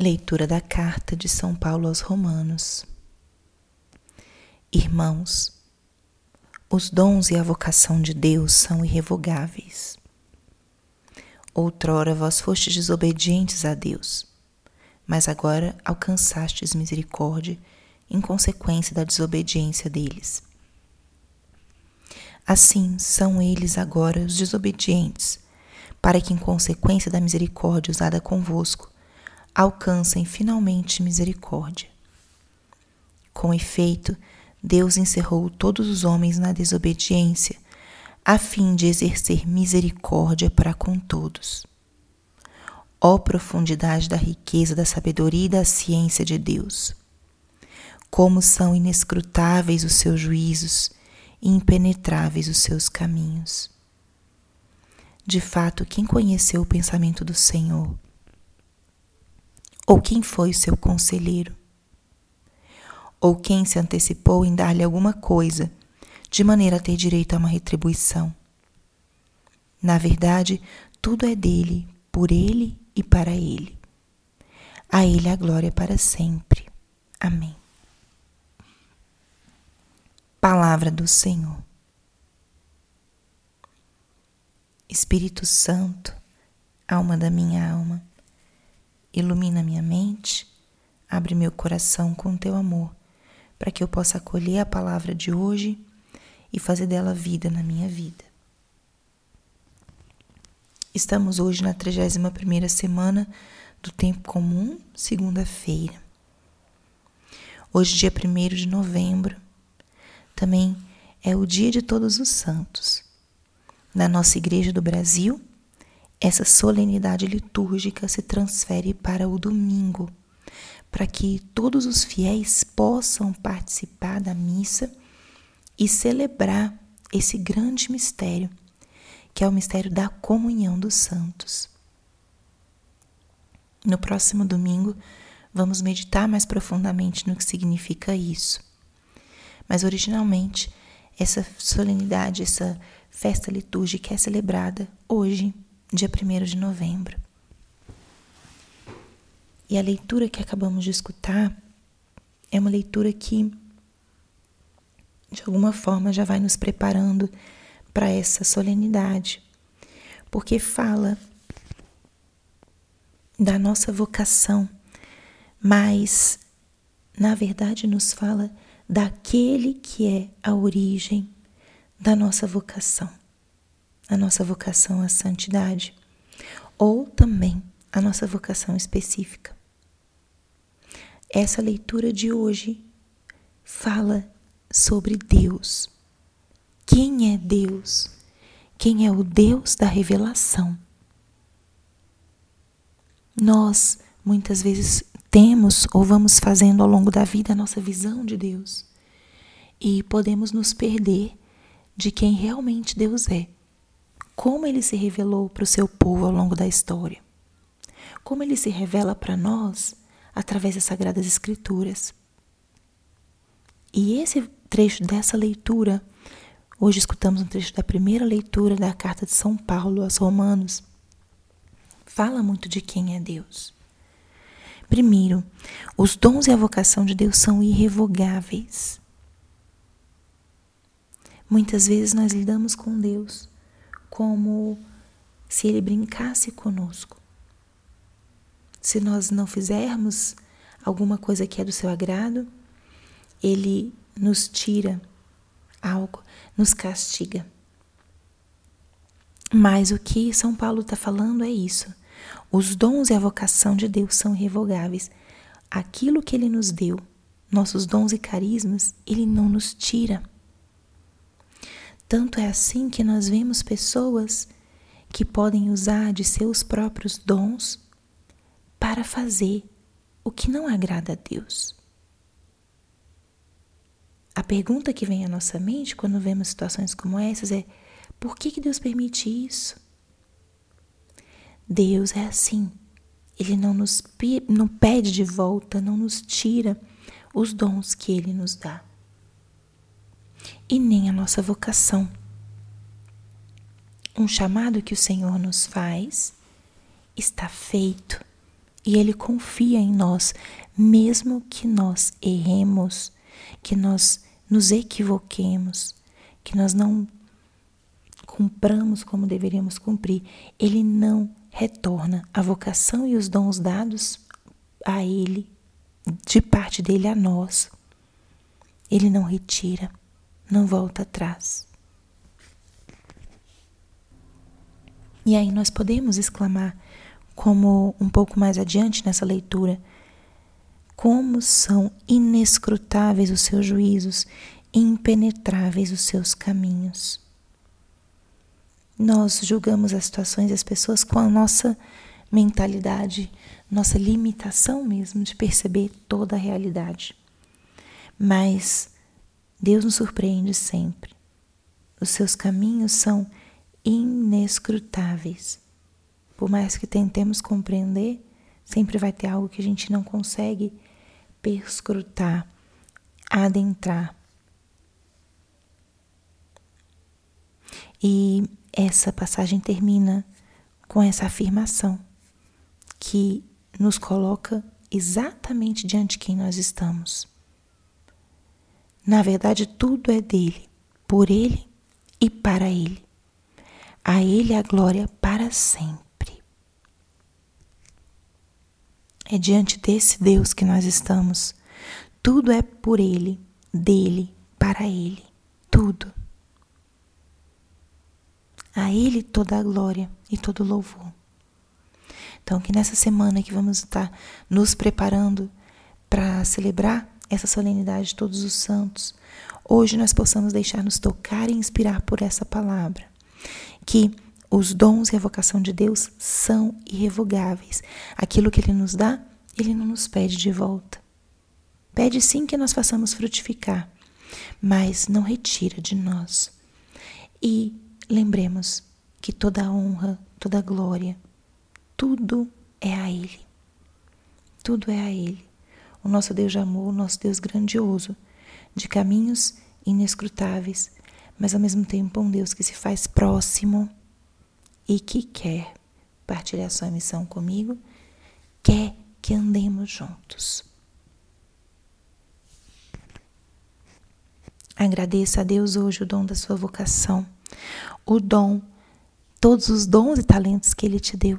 Leitura da carta de São Paulo aos Romanos. Irmãos, os dons e a vocação de Deus são irrevogáveis. Outrora vós fostes desobedientes a Deus, mas agora alcançastes misericórdia em consequência da desobediência deles. Assim são eles agora os desobedientes, para que, em consequência da misericórdia usada convosco, alcancem finalmente misericórdia. Com efeito, Deus encerrou todos os homens na desobediência, a fim de exercer misericórdia para com todos. Ó profundidade da riqueza, da sabedoria e da ciência de Deus! Como são inescrutáveis os seus juízos e impenetráveis os seus caminhos. De fato, quem conheceu o pensamento do Senhor? Ou quem foi o seu conselheiro? Ou quem se antecipou em dar-lhe alguma coisa, de maneira a ter direito a uma retribuição? Na verdade, tudo é dele, por ele e para ele. A ele a glória para sempre. Amém. Palavra do Senhor. Espírito Santo, alma da minha alma, Ilumina minha mente, abre meu coração com teu amor, para que eu possa acolher a palavra de hoje e fazer dela vida na minha vida. Estamos hoje na 31ª semana do tempo comum, segunda-feira. Hoje, dia 1 de novembro, também é o dia de todos os santos. Na nossa igreja do Brasil, essa solenidade litúrgica se transfere para o domingo, para que todos os fiéis possam participar da missa e celebrar esse grande mistério, que é o mistério da comunhão dos santos. No próximo domingo, vamos meditar mais profundamente no que significa isso. Mas originalmente, essa solenidade, essa festa litúrgica é celebrada hoje, dia 1 de novembro. E a leitura que acabamos de escutar é uma leitura que, de alguma forma, já vai nos preparando para essa solenidade, porque fala da nossa vocação, mas, na verdade, nos fala daquele que é a origem da nossa vocação a nossa vocação à santidade ou também a nossa vocação específica. Essa leitura de hoje fala sobre Deus. Quem é Deus? Quem é o Deus da revelação? Nós muitas vezes temos ou vamos fazendo ao longo da vida a nossa visão de Deus e podemos nos perder de quem realmente Deus é como ele se revelou para o seu povo ao longo da história, como ele se revela para nós através das Sagradas Escrituras. E esse trecho dessa leitura, hoje escutamos um trecho da primeira leitura da carta de São Paulo aos Romanos, fala muito de quem é Deus. Primeiro, os dons e a vocação de Deus são irrevogáveis. Muitas vezes nós lidamos com Deus como se ele brincasse conosco. Se nós não fizermos alguma coisa que é do seu agrado, ele nos tira algo, nos castiga. Mas o que São Paulo está falando é isso. Os dons e a vocação de Deus são irrevogáveis. Aquilo que Ele nos deu, nossos dons e carismas, Ele não nos tira. Tanto é assim que nós vemos pessoas que podem usar de seus próprios dons para fazer o que não agrada a Deus. A pergunta que vem à nossa mente quando vemos situações como essas é: por que, que Deus permite isso? Deus é assim. Ele não nos não pede de volta, não nos tira os dons que ele nos dá e nem a nossa vocação. Um chamado que o Senhor nos faz está feito e Ele confia em nós, mesmo que nós erremos, que nós nos equivoquemos, que nós não cumpramos como deveríamos cumprir, Ele não retorna a vocação e os dons dados a Ele, de parte dele a nós. Ele não retira, não volta atrás. E aí nós podemos exclamar, como um pouco mais adiante nessa leitura, como são inescrutáveis os seus juízos, impenetráveis os seus caminhos. Nós julgamos as situações e as pessoas com a nossa mentalidade, nossa limitação mesmo de perceber toda a realidade. Mas Deus nos surpreende sempre. Os seus caminhos são inescrutáveis. Por mais que tentemos compreender, sempre vai ter algo que a gente não consegue perscrutar, adentrar. E essa passagem termina com essa afirmação que nos coloca exatamente diante de quem nós estamos. Na verdade, tudo é dele, por ele e para ele. A ele a glória para sempre. É diante desse Deus que nós estamos. Tudo é por ele, dele, para ele. Tudo. A Ele toda a glória e todo o louvor. Então, que nessa semana que vamos estar nos preparando para celebrar essa solenidade de todos os santos, hoje nós possamos deixar-nos tocar e inspirar por essa palavra. Que os dons e a vocação de Deus são irrevogáveis. Aquilo que Ele nos dá, Ele não nos pede de volta. Pede sim que nós façamos frutificar, mas não retira de nós. E lembremos que toda a honra, toda a glória, tudo é a Ele. Tudo é a Ele. O nosso Deus de amor, o nosso Deus grandioso, de caminhos inescrutáveis, mas ao mesmo tempo um Deus que se faz próximo e que quer partilhar sua missão comigo, quer que andemos juntos. Agradeça a Deus hoje o dom da sua vocação o dom, todos os dons e talentos que Ele te deu.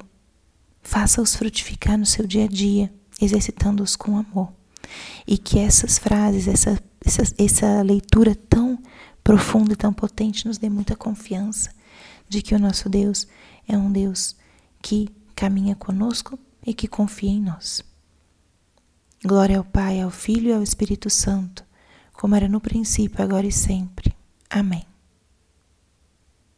Faça-os frutificar no seu dia a dia, exercitando-os com amor. E que essas frases, essa, essa, essa leitura tão profunda e tão potente nos dê muita confiança de que o nosso Deus é um Deus que caminha conosco e que confia em nós. Glória ao Pai, ao Filho e ao Espírito Santo, como era no princípio, agora e sempre. Amém.